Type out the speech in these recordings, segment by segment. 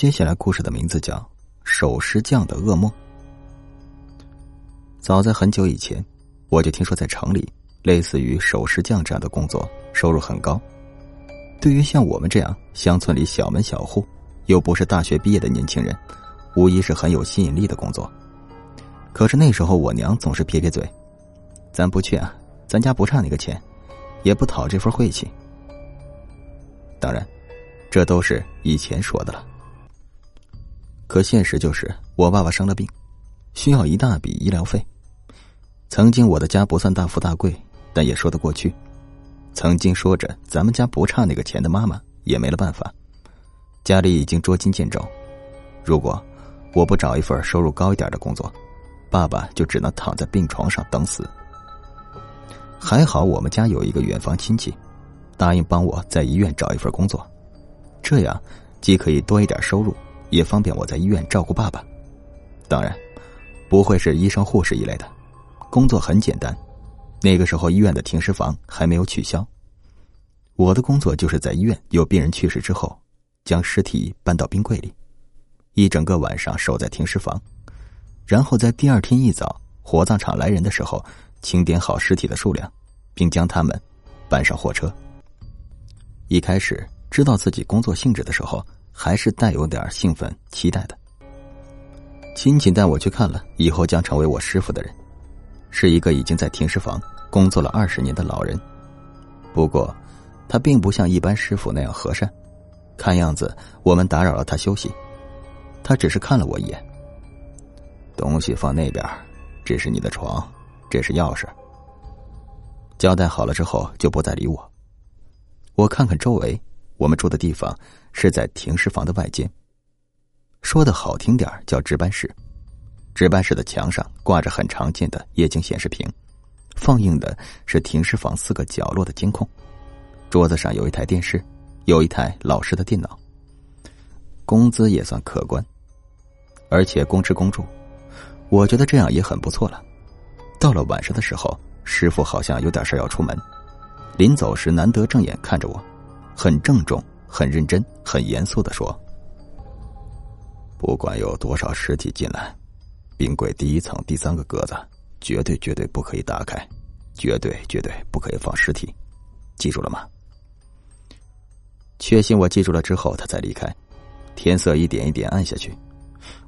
接下来故事的名字叫《守尸匠的噩梦》。早在很久以前，我就听说在城里，类似于守尸匠这样的工作，收入很高。对于像我们这样乡村里小门小户，又不是大学毕业的年轻人，无疑是很有吸引力的工作。可是那时候我娘总是撇撇嘴：“咱不去啊，咱家不差那个钱，也不讨这份晦气。”当然，这都是以前说的了。可现实就是，我爸爸生了病，需要一大笔医疗费。曾经我的家不算大富大贵，但也说得过去。曾经说着咱们家不差那个钱的妈妈，也没了办法。家里已经捉襟见肘，如果我不找一份收入高一点的工作，爸爸就只能躺在病床上等死。还好我们家有一个远房亲戚，答应帮我在医院找一份工作，这样既可以多一点收入。也方便我在医院照顾爸爸，当然，不会是医生护士一类的，工作很简单。那个时候医院的停尸房还没有取消，我的工作就是在医院有病人去世之后，将尸体搬到冰柜里，一整个晚上守在停尸房，然后在第二天一早火葬场来人的时候，清点好尸体的数量，并将他们搬上货车。一开始知道自己工作性质的时候。还是带有点兴奋、期待的。亲戚带我去看了以后将成为我师傅的人，是一个已经在停尸房工作了二十年的老人。不过，他并不像一般师傅那样和善，看样子我们打扰了他休息。他只是看了我一眼，东西放那边，这是你的床，这是钥匙。交代好了之后，就不再理我。我看看周围。我们住的地方是在停尸房的外间。说的好听点叫值班室。值班室的墙上挂着很常见的液晶显示屏，放映的是停尸房四个角落的监控。桌子上有一台电视，有一台老式的电脑。工资也算可观，而且公吃公住，我觉得这样也很不错了。到了晚上的时候，师傅好像有点事要出门，临走时难得正眼看着我。很郑重、很认真、很严肃的说：“不管有多少尸体进来，冰柜第一层第三个格子绝对绝对不可以打开，绝对绝对不可以放尸体，记住了吗？”确信我记住了之后，他才离开。天色一点一点暗下去，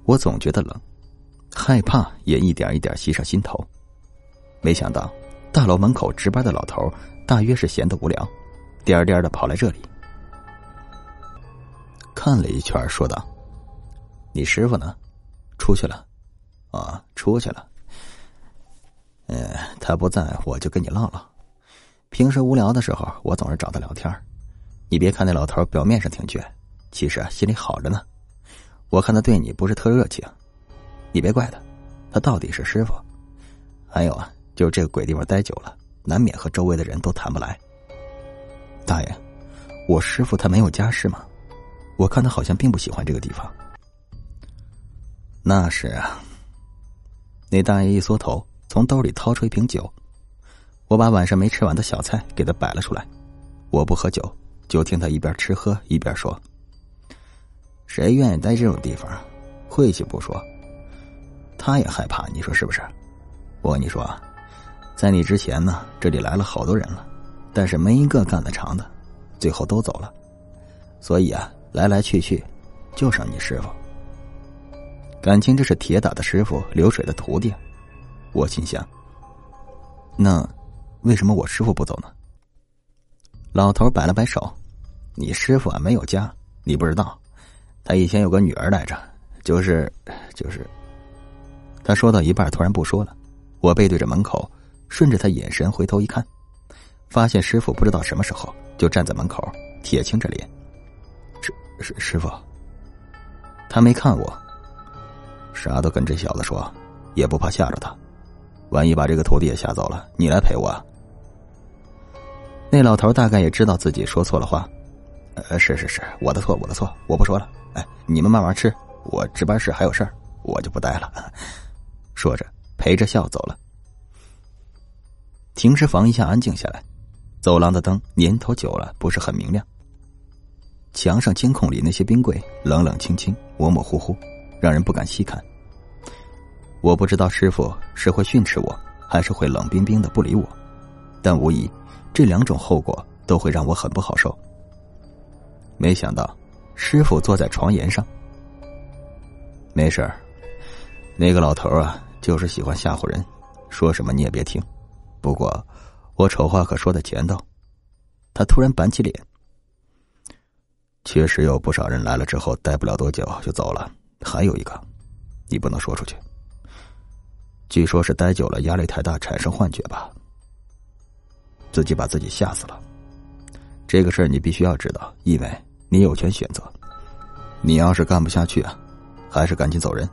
我总觉得冷，害怕也一点一点袭上心头。没想到大楼门口值班的老头，大约是闲得无聊。颠颠的跑来这里，看了一圈，说道：“你师傅呢？出去了？啊，出去了。嗯，他不在，我就跟你唠唠。平时无聊的时候，我总是找他聊天。你别看那老头表面上挺倔，其实啊，心里好着呢。我看他对你不是特热情，你别怪他，他到底是师傅。还有啊，就是这个鬼地方待久了，难免和周围的人都谈不来。”大爷，我师傅他没有家室吗？我看他好像并不喜欢这个地方。那是啊。那大爷一缩头，从兜里掏出一瓶酒，我把晚上没吃完的小菜给他摆了出来。我不喝酒，就听他一边吃喝一边说：“谁愿意待这种地方？晦气不说，他也害怕。你说是不是？我跟你说啊，在你之前呢，这里来了好多人了。”但是没一个干得长的，最后都走了，所以啊，来来去去，就剩你师傅。感情这是铁打的师傅，流水的徒弟。我心想，那为什么我师傅不走呢？老头摆了摆手：“你师傅啊，没有家，你不知道。他以前有个女儿来着，就是就是。”他说到一半，突然不说了。我背对着门口，顺着他眼神回头一看。发现师傅不知道什么时候就站在门口，铁青着脸。师师师傅，他没看我，啥都跟这小子说，也不怕吓着他。万一把这个徒弟也吓走了，你来陪我。那老头大概也知道自己说错了话，呃，是是是，我的错，我的错，我不说了。哎，你们慢慢吃，我值班室还有事儿，我就不待了。说着，陪着笑走了。停尸房一下安静下来。走廊的灯年头久了不是很明亮。墙上监控里那些冰柜冷冷清清、模模糊糊，让人不敢细看。我不知道师傅是会训斥我，还是会冷冰冰的不理我，但无疑，这两种后果都会让我很不好受。没想到，师傅坐在床沿上。没事儿，那个老头啊，就是喜欢吓唬人，说什么你也别听。不过，我丑话可说在前头。他突然板起脸。确实有不少人来了之后待不了多久就走了，还有一个，你不能说出去。据说是待久了压力太大产生幻觉吧，自己把自己吓死了。这个事儿你必须要知道，因为你有权选择。你要是干不下去啊，还是赶紧走人。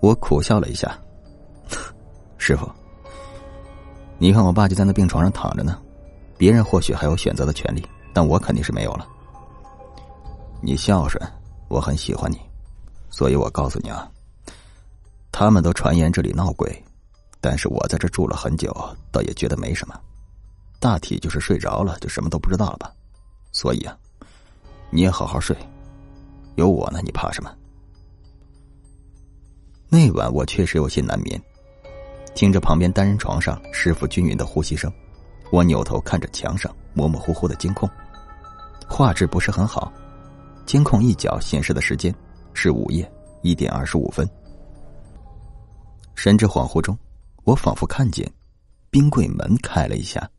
我苦笑了一下，师傅，你看我爸就在那病床上躺着呢，别人或许还有选择的权利，但我肯定是没有了。你孝顺，我很喜欢你，所以我告诉你啊，他们都传言这里闹鬼，但是我在这住了很久，倒也觉得没什么，大体就是睡着了就什么都不知道了吧。所以啊，你也好好睡，有我呢，你怕什么？那晚我确实有些难眠，听着旁边单人床上师傅均匀的呼吸声，我扭头看着墙上模模糊糊的监控，画质不是很好。监控一角显示的时间是午夜一点二十五分。神志恍惚中，我仿佛看见冰柜门开了一下，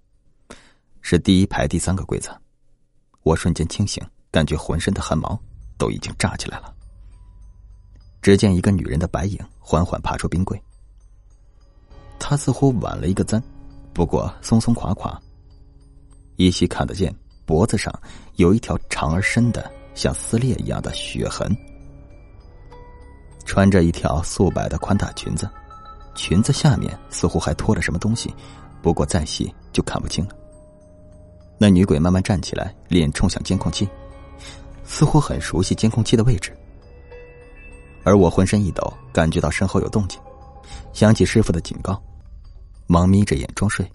是第一排第三个柜子。我瞬间清醒，感觉浑身的汗毛都已经炸起来了。只见一个女人的白影缓缓爬出冰柜，她似乎挽了一个簪，不过松松垮垮。依稀看得见脖子上有一条长而深的。像撕裂一样的血痕，穿着一条素白的宽大裙子，裙子下面似乎还拖着什么东西，不过再细就看不清了。那女鬼慢慢站起来，脸冲向监控器，似乎很熟悉监控器的位置。而我浑身一抖，感觉到身后有动静，想起师傅的警告，忙眯着眼装睡，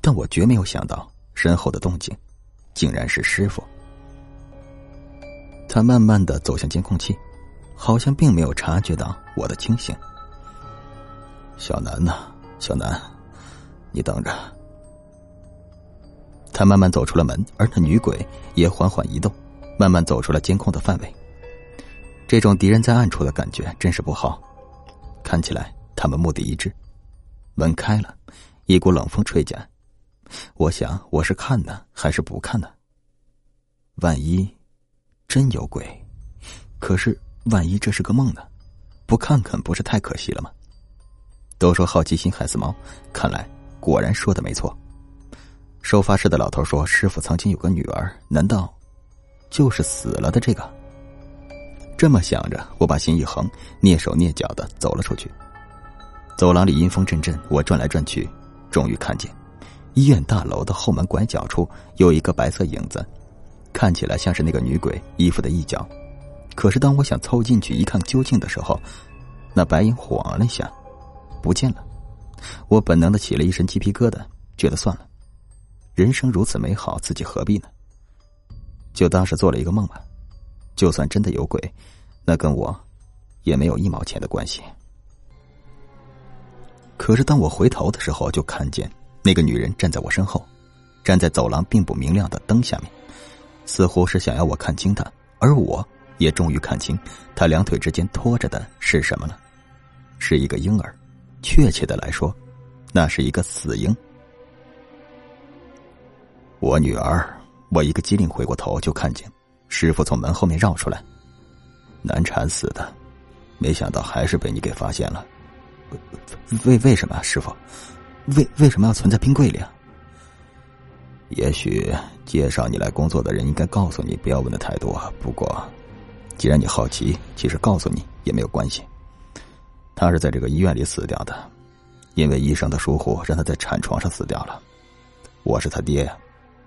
但我绝没有想到身后的动静，竟然是师傅。他慢慢的走向监控器，好像并没有察觉到我的清醒。小南呐，小南，你等着。他慢慢走出了门，而那女鬼也缓缓移动，慢慢走出了监控的范围。这种敌人在暗处的感觉真是不好。看起来他们目的一致。门开了，一股冷风吹进来。我想，我是看呢，还是不看呢？万一……真有鬼，可是万一这是个梦呢？不看看不是太可惜了吗？都说好奇心害死猫，看来果然说的没错。收发室的老头说，师傅曾经有个女儿，难道就是死了的这个？这么想着，我把心一横，蹑手蹑脚的走了出去。走廊里阴风阵阵，我转来转去，终于看见医院大楼的后门拐角处有一个白色影子。看起来像是那个女鬼衣服的一角，可是当我想凑进去一看究竟的时候，那白影晃了一下，不见了。我本能的起了一身鸡皮疙瘩，觉得算了，人生如此美好，自己何必呢？就当是做了一个梦吧。就算真的有鬼，那跟我也没有一毛钱的关系。可是当我回头的时候，就看见那个女人站在我身后，站在走廊并不明亮的灯下面。似乎是想要我看清她，而我也终于看清，她两腿之间拖着的是什么了？是一个婴儿，确切的来说，那是一个死婴。我女儿，我一个机灵回过头就看见师傅从门后面绕出来，难产死的，没想到还是被你给发现了。为为什么啊，师傅？为为什么要存在冰柜里啊？也许介绍你来工作的人应该告诉你，不要问的太多。不过，既然你好奇，其实告诉你也没有关系。他是在这个医院里死掉的，因为医生的疏忽，让他在产床上死掉了。我是他爹，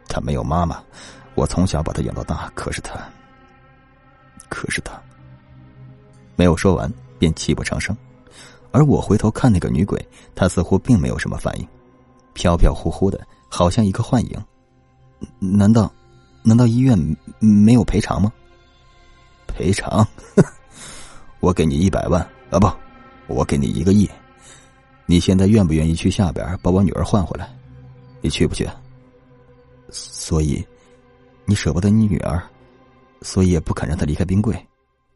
他没有妈妈，我从小把他养到大。可是他，可是他，没有说完便泣不成声。而我回头看那个女鬼，她似乎并没有什么反应，飘飘忽忽的，好像一个幻影。难道，难道医院没有赔偿吗？赔偿？我给你一百万啊！不，我给你一个亿。你现在愿不愿意去下边把我女儿换回来？你去不去？所以，你舍不得你女儿，所以也不肯让她离开冰柜，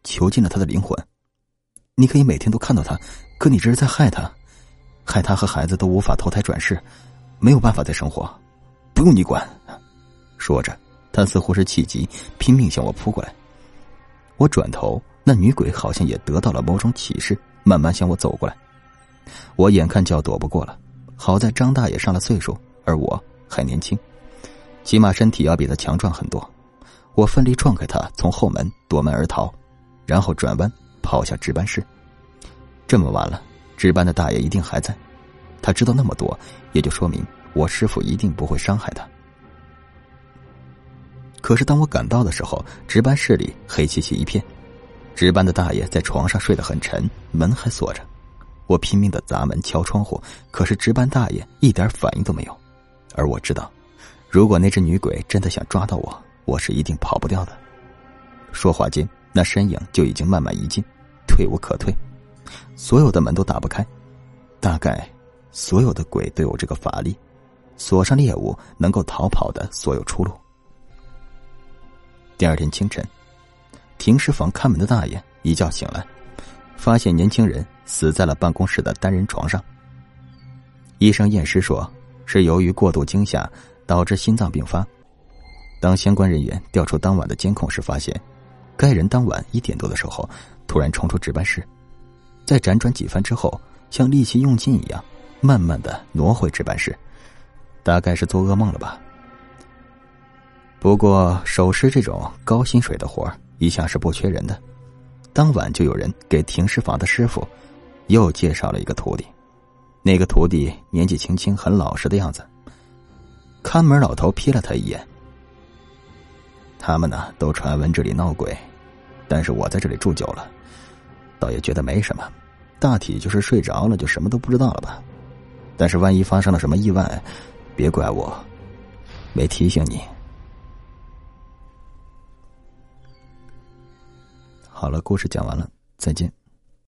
囚禁了她的灵魂。你可以每天都看到他，可你这是在害他，害他和孩子都无法投胎转世，没有办法再生活。不用你管。说着，他似乎是气急，拼命向我扑过来。我转头，那女鬼好像也得到了某种启示，慢慢向我走过来。我眼看就要躲不过了，好在张大爷上了岁数，而我还年轻，起码身体要比他强壮很多。我奋力撞开他，从后门夺门而逃，然后转弯跑下值班室。这么晚了，值班的大爷一定还在，他知道那么多，也就说明我师傅一定不会伤害他。可是当我赶到的时候，值班室里黑漆漆一片，值班的大爷在床上睡得很沉，门还锁着。我拼命的砸门敲窗户，可是值班大爷一点反应都没有。而我知道，如果那只女鬼真的想抓到我，我是一定跑不掉的。说话间，那身影就已经慢慢移近，退无可退，所有的门都打不开。大概，所有的鬼都有这个法力，锁上猎物能够逃跑的所有出路。第二天清晨，停尸房看门的大爷一觉醒来，发现年轻人。死在了办公室的单人床上。医生验尸说，是由于过度惊吓导致心脏病发。当相关人员调出当晚的监控时，发现该人当晚一点多的时候突然冲出值班室，在辗转几番之后，像力气用尽一样，慢慢的挪回值班室，大概是做噩梦了吧。不过守尸这种高薪水的活一向是不缺人的，当晚就有人给停尸房的师傅。又介绍了一个徒弟，那个徒弟年纪轻轻，很老实的样子。看门老头瞥了他一眼。他们呢都传闻这里闹鬼，但是我在这里住久了，倒也觉得没什么，大体就是睡着了就什么都不知道了吧。但是万一发生了什么意外，别怪我没提醒你。好了，故事讲完了，再见。